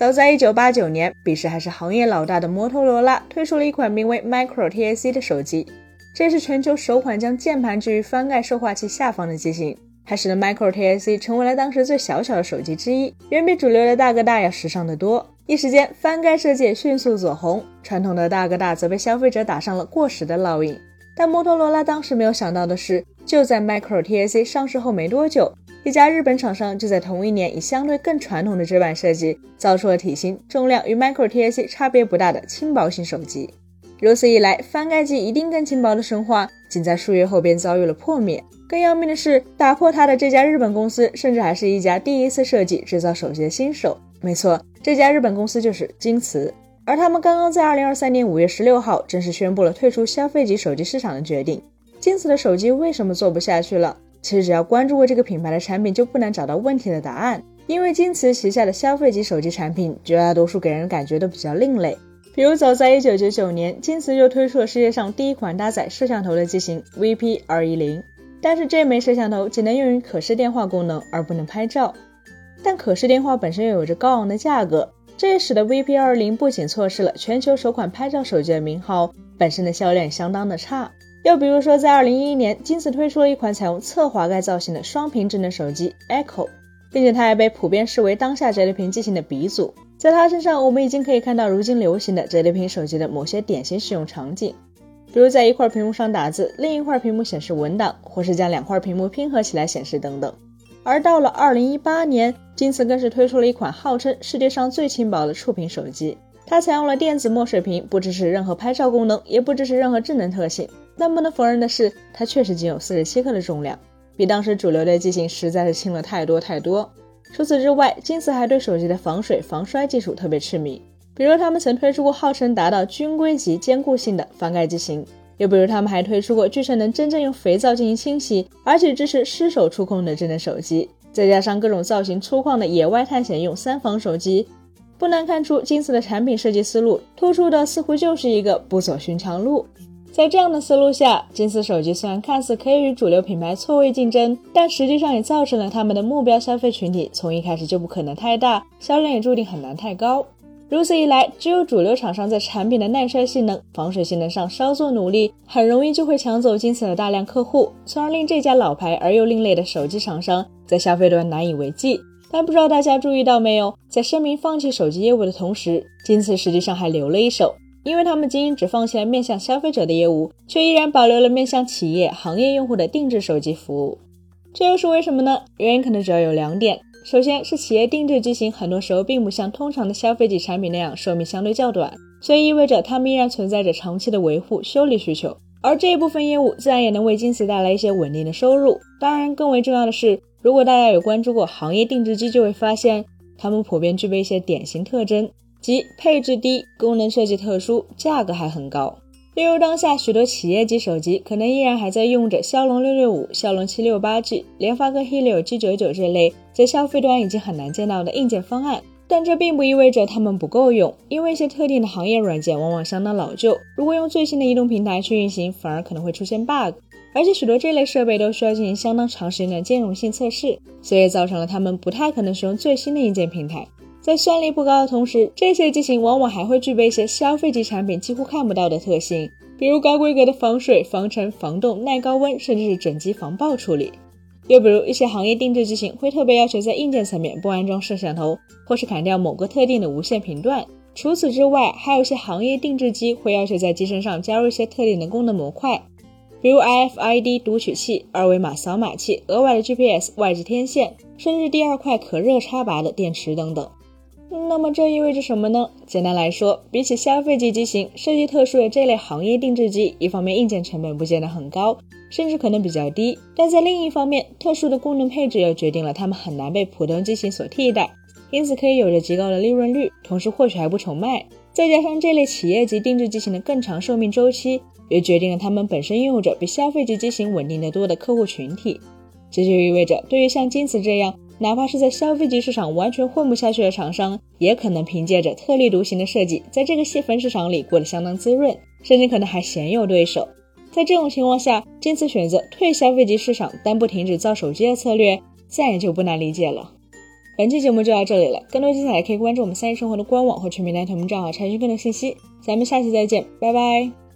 早在1989年，彼时还是行业老大的摩托罗拉推出了一款名为 Micro TAC 的手机，这是全球首款将键盘置于翻盖受话器下方的机型，还使得 Micro TAC 成为了当时最小巧的手机之一，远比主流的大哥大要时尚得多。一时间，翻盖设计迅速走红，传统的大哥大则被消费者打上了过时的烙印。但摩托罗拉当时没有想到的是，就在 Micro TAC 上市后没多久。一家日本厂商就在同一年，以相对更传统的折板设计，造出了体型、重量与 Micro TAC 差别不大的轻薄型手机。如此一来，翻盖机一定更轻薄的神话，仅在数月后便遭遇了破灭。更要命的是，打破它的这家日本公司，甚至还是一家第一次设计制造手机的新手。没错，这家日本公司就是京瓷。而他们刚刚在二零二三年五月十六号正式宣布了退出消费级手机市场的决定。京瓷的手机为什么做不下去了？其实只要关注过这个品牌的产品，就不难找到问题的答案。因为京瓷旗下的消费级手机产品，绝大多数给人感觉都比较另类。比如早在一九九九年，京瓷就推出了世界上第一款搭载摄像头的机型 VP 二一零，但是这枚摄像头只能用于可视电话功能，而不能拍照。但可视电话本身又有着高昂的价格，这也使得 VP 二零不仅错失了全球首款拍照手机的名号，本身的销量相当的差。又比如说，在二零一一年，京瓷推出了一款采用侧滑盖造型的双屏智能手机 Echo，并且它还被普遍视为当下折叠屏机型的鼻祖。在它身上，我们已经可以看到如今流行的折叠屏手机的某些典型使用场景，比如在一块屏幕上打字，另一块屏幕显示文档，或是将两块屏幕拼合起来显示等等。而到了二零一八年，金瓷更是推出了一款号称世界上最轻薄的触屏手机，它采用了电子墨水屏，不支持任何拍照功能，也不支持任何智能特性。但不能否认的是，它确实仅有四十七克的重量，比当时主流的机型实在是轻了太多太多。除此之外，金瓷还对手机的防水防摔技术特别痴迷，比如他们曾推出过号称达到军规级坚固性的翻盖机型，又比如他们还推出过据称能真正用肥皂进行清洗，而且支持失手触控的智能手机，再加上各种造型粗犷的野外探险用三防手机，不难看出京瓷的产品设计思路突出的似乎就是一个不走寻常路。在这样的思路下，金丝手机虽然看似可以与主流品牌错位竞争，但实际上也造成了他们的目标消费群体从一开始就不可能太大，销量也注定很难太高。如此一来，只有主流厂商在产品的耐摔性能、防水性能上稍作努力，很容易就会抢走金丝的大量客户，从而令这家老牌而又另类的手机厂商在消费端难以为继。但不知道大家注意到没有，在声明放弃手机业务的同时，金丝实际上还留了一手。因为他们仅仅只放弃了面向消费者的业务，却依然保留了面向企业、行业用户的定制手机服务。这又是为什么呢？原因可能主要有两点：首先是企业定制机型很多时候并不像通常的消费级产品那样寿命相对较短，所以意味着它们依然存在着长期的维护修理需求。而这一部分业务自然也能为金瓷带来一些稳定的收入。当然，更为重要的是，如果大家有关注过行业定制机，就会发现它们普遍具备一些典型特征。即配置低、功能设计特殊、价格还很高。例如，当下许多企业级手机可能依然还在用着骁龙六六五、骁龙七六八 G、联发科 Helio G 九九这类在消费端已经很难见到的硬件方案。但这并不意味着它们不够用，因为一些特定的行业软件往往相当老旧，如果用最新的移动平台去运行，反而可能会出现 bug。而且许多这类设备都需要进行相当长时间的兼容性测试，所以造成了它们不太可能使用最新的硬件平台。在算力不高的同时，这些机型往往还会具备一些消费级产品几乎看不到的特性，比如高规格的防水、防尘、防冻、耐高温，甚至是整机防爆处理。又比如一些行业定制机型会特别要求在硬件层面不安装摄像头，或是砍掉某个特定的无线频段。除此之外，还有一些行业定制机会要求在机身上加入一些特定的功能模块，比如 RFID 读取器、二维码扫码器、额外的 GPS 外置天线，甚至第二块可热插拔的电池等等。那么这意味着什么呢？简单来说，比起消费级机型，设计特殊的这类行业定制机，一方面硬件成本不见得很高，甚至可能比较低；但在另一方面，特殊的功能配置又决定了它们很难被普通机型所替代，因此可以有着极高的利润率，同时或许还不愁卖。再加上这类企业级定制机型的更长寿命周期，也决定了它们本身拥有着比消费级机型稳定得多的客户群体。这就意味着，对于像金瓷这样，哪怕是在消费级市场完全混不下去的厂商，也可能凭借着特立独行的设计，在这个细分市场里过得相当滋润，甚至可能还鲜有对手。在这种情况下，坚持选择退消费级市场但不停止造手机的策略，自然也就不难理解了。本期节目就到这里了，更多精彩可以关注我们三一生活的官网或全民男团们账号查询更多信息。咱们下期再见，拜拜。